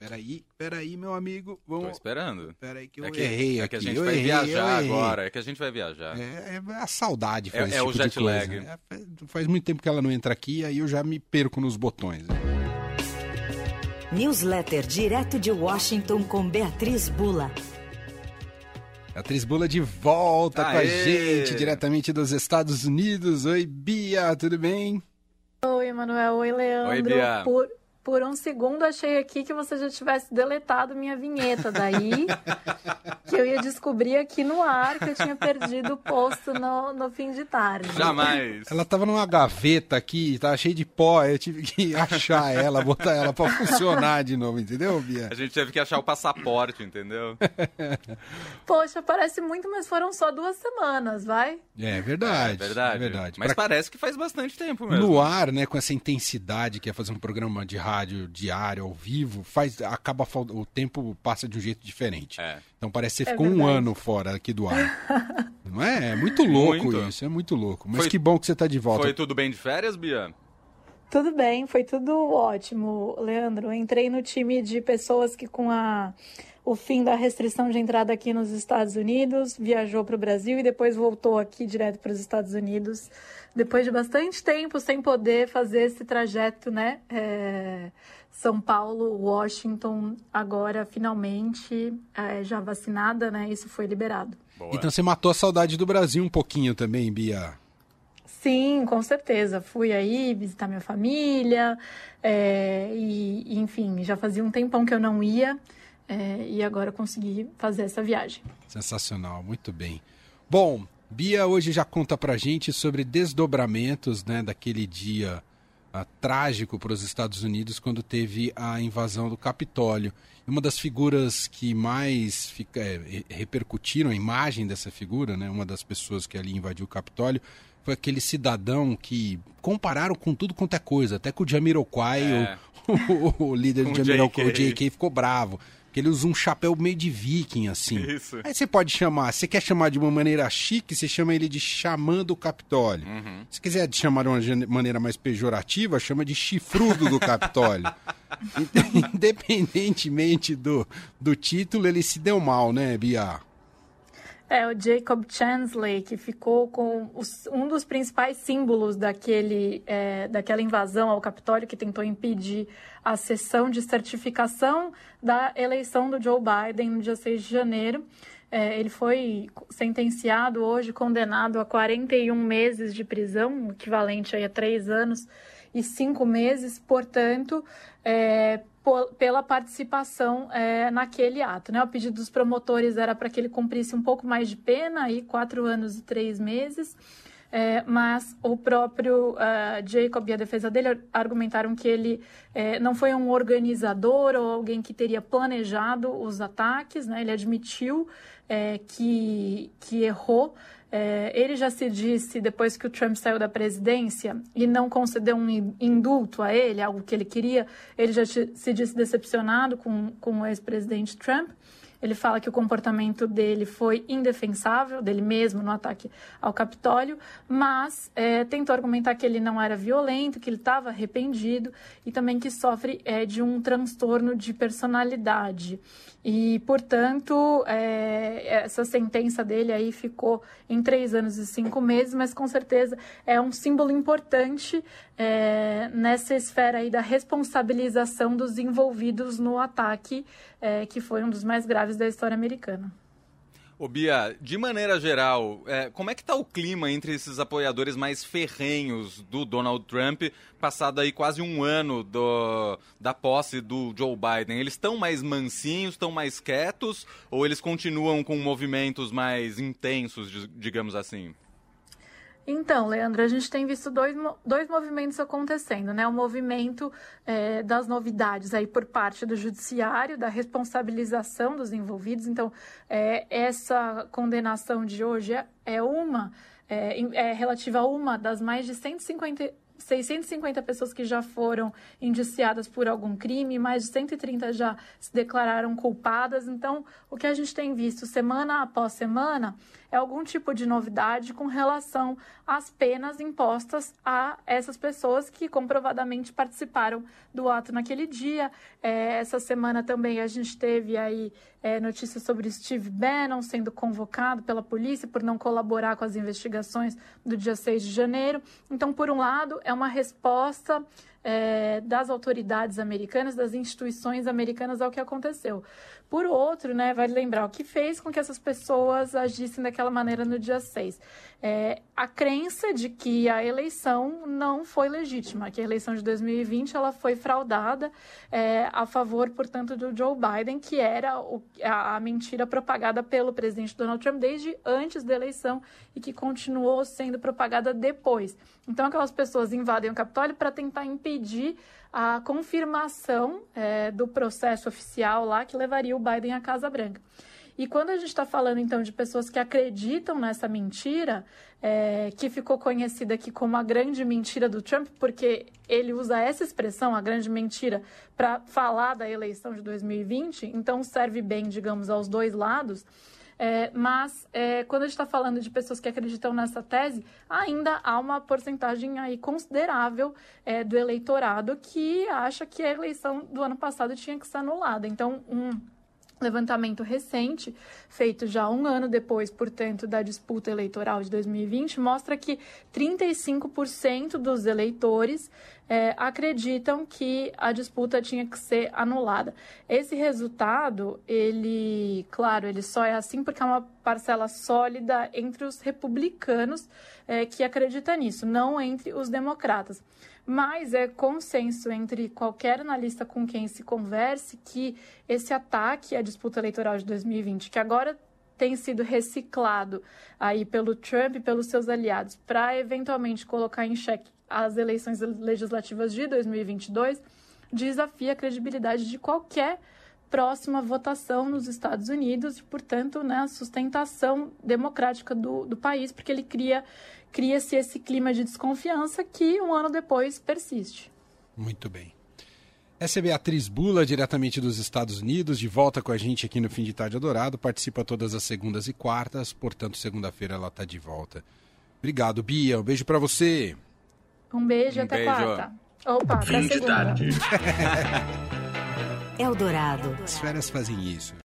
Peraí, peraí, meu amigo. Vamos... Tô esperando. Peraí que eu é que, errei é aqui. que a gente eu vai errei, viajar agora. É que a gente vai viajar. É, é a saudade faz É- esse é o tipo de jet coisa. lag. É, faz- faz muito tempo que ela não entra aqui, aí eu já me perco nos botões. né? Newsletter direto de Washington com Beatriz Bula. Atriz Bula de volta com a Aê! gente, diretamente dos Estados Unidos. Oi, Bia, tudo bem? Oi, Emanuel. Oi, Leandro. Oi, Bia. Por, por um segundo achei aqui que você já tivesse deletado minha vinheta. Daí que eu ia descobrir aqui no ar que eu tinha perdido o posto no, no fim de tarde. Jamais. Ela tava numa gaveta aqui, tava cheia de pó, eu tive que achar ela, botar ela pra funcionar de novo, entendeu, Bia? A gente teve que achar o passaporte, entendeu? Poxa, parece muito, mas foram só duas semanas, vai? É verdade. É verdade. É verdade. Mas Pra- parece que faz bastante tempo mesmo. No ar, né, com essa intensidade que é fazer um programa de rádio diário, ao vivo, faz, acaba o tempo passa de um jeito diferente. É. Então parece que você É ficou um ano fora aqui do ar. Não é? É muito louco Muito. isso, é muito louco. Mas Foi- que bom que você tá de volta. Foi tudo bem de férias, Bia? Tudo bem, foi tudo ótimo, Leandro. Eu entrei no time de pessoas que, com a, o fim da restrição de entrada aqui nos Estados Unidos, viajou para o Brasil e depois voltou aqui direto para os Estados Unidos, depois de bastante tempo sem poder fazer esse trajeto, né? É, São Paulo, Washington, agora finalmente é, já vacinada, né? Isso foi liberado. Boa. Então você matou a saudade do Brasil um pouquinho também, Bia. Sim, com certeza. Fui aí visitar minha família, é, e, e, enfim, já fazia um tempão que eu não ia, é, e agora consegui fazer essa viagem. Sensacional, muito bem. Bom, Bia hoje já conta pra gente sobre desdobramentos né, daquele dia ah, trágico para os Estados Unidos quando teve a invasão do Capitólio. Uma das figuras que mais fica- é, re- repercutiram a imagem dessa figura, né, uma das pessoas que ali invadiu o Capitólio, foi aquele cidadão que compararam com tudo quanto é coisa, até com o Jamiroquai, É. o, o líder Com do o Jamiroquai, o. JK ficou bravo. Porque ele usa um chapéu meio de viking, assim. Isso. Aí você pode chamar, você quer chamar de uma maneira chique, você chama ele de xamã do Capitólio. Uhum. Se quiser chamar de uma maneira mais pejorativa, chama de chifrudo do Capitólio. Independentemente do, do título, ele se deu mal, né, Bia? É, o Jacob Chansley, que ficou com os- um dos principais símbolos daquele, é, daquela invasão ao Capitólio, que tentou impedir a sessão de certificação da eleição do Joe Biden no dia 6 de janeiro. É, ele foi sentenciado hoje, condenado a 41 meses de prisão, equivalente a três anos e cinco meses, portanto, é, pela participação é, naquele ato. Né? O pedido dos promotores era para que ele cumprisse um pouco mais de pena, aí quatro anos e três meses. É, mas o próprio ah, Jacob e a defesa dele ar- argumentaram que ele é, não foi um organizador ou alguém que teria planejado os ataques, né? ele admitiu é, que, que errou. É, ele já se disse, depois que o Trump saiu da presidência e não concedeu um in- indulto a ele, algo que ele queria, ele já se disse decepcionado com, com o ex-presidente Trump. Ele fala que o comportamento dele foi indefensável, dele mesmo no ataque ao Capitólio, mas é, tentou argumentar que ele não era violento, que ele estava arrependido e também que sofre é, de um transtorno de personalidade. E, portanto, é, essa sentença dele aí ficou em três anos e cinco meses, mas com certeza é um símbolo importante é, nessa esfera aí da responsabilização dos envolvidos no ataque, é, que foi um dos mais graves da história americana. Ô Bia, de maneira geral, é, como é que tá o clima entre esses apoiadores mais ferrenhos do Donald Trump, passado aí quase um ano do, da posse do Joe Biden? Eles estão mais mansinhos, estão mais quietos, ou eles continuam com movimentos mais intensos, di- digamos assim? Então, Leandro, a gente tem visto dois, dois movimentos acontecendo, né? O movimento eh, das novidades aí por parte do judiciário, da responsabilização dos envolvidos. Então, eh, essa condenação de hoje é, é uma, é, é relativa a uma das mais de 150, 650 pessoas que já foram indiciadas por algum crime, mais de 130 já se declararam culpadas. Então, o que a gente tem visto semana após semana é algum tipo de novidade com relação às penas impostas a essas pessoas que comprovadamente participaram do ato naquele dia. É, essa semana também a gente teve aí é, notícias sobre Steve Bannon sendo convocado pela polícia por não colaborar com as investigações do dia 6 de janeiro. Então, por um lado, é uma resposta é, das autoridades americanas, das instituições americanas ao que aconteceu. Por outro, né, vale lembrar o que fez com que essas pessoas agissem daquela maneira no dia 6. É, a crença de que a eleição não foi legítima, que a eleição de 2020 ela foi fraudada é, a favor, portanto, do Joe Biden, que era o, a, a mentira propagada pelo presidente Donald Trump desde antes da eleição e que continuou sendo propagada depois. Então, aquelas pessoas invadem o Capitólio para tentar impedir a confirmação é, do processo oficial lá que levaria o Biden à Casa Branca. E quando a gente está falando, então, de pessoas que acreditam nessa mentira, é, que ficou conhecida aqui como a grande mentira do Trump, porque ele usa essa expressão, a grande mentira, para falar da eleição de 2020, então serve bem, digamos, aos dois lados. É, mas é, quando a gente está falando de pessoas que acreditam nessa tese, ainda há uma porcentagem aí considerável é, do eleitorado que acha que a eleição do ano passado tinha que ser anulada. Então, um levantamento recente, feito já um ano depois, portanto, da disputa eleitoral de 2020, mostra que 35% dos eleitores é, acreditam que a disputa tinha que ser anulada. Esse resultado, ele, claro, ele só é assim porque é uma parcela sólida entre os republicanos é, que acredita nisso, não entre os democratas mas é consenso entre qualquer analista com quem se converse que esse ataque à disputa eleitoral de 2020, que agora tem sido reciclado aí pelo Trump e pelos seus aliados para eventualmente colocar em xeque as eleições legislativas de 2022, desafia a credibilidade de qualquer próxima votação nos Estados Unidos e, portanto, né, a sustentação democrática do, do país, porque ele cria cria-se esse clima de desconfiança que um ano depois persiste. Muito bem. Essa é Beatriz Bula, diretamente dos Estados Unidos, de volta com a gente aqui no Fim de Tarde Adorado. Participa todas as segundas e quartas, portanto, segunda-feira ela está de volta. Obrigado, Bia. Um beijo para você. Um beijo, um até beijo. quarta. Opa, até segunda. Eldorado. As férias fazem isso.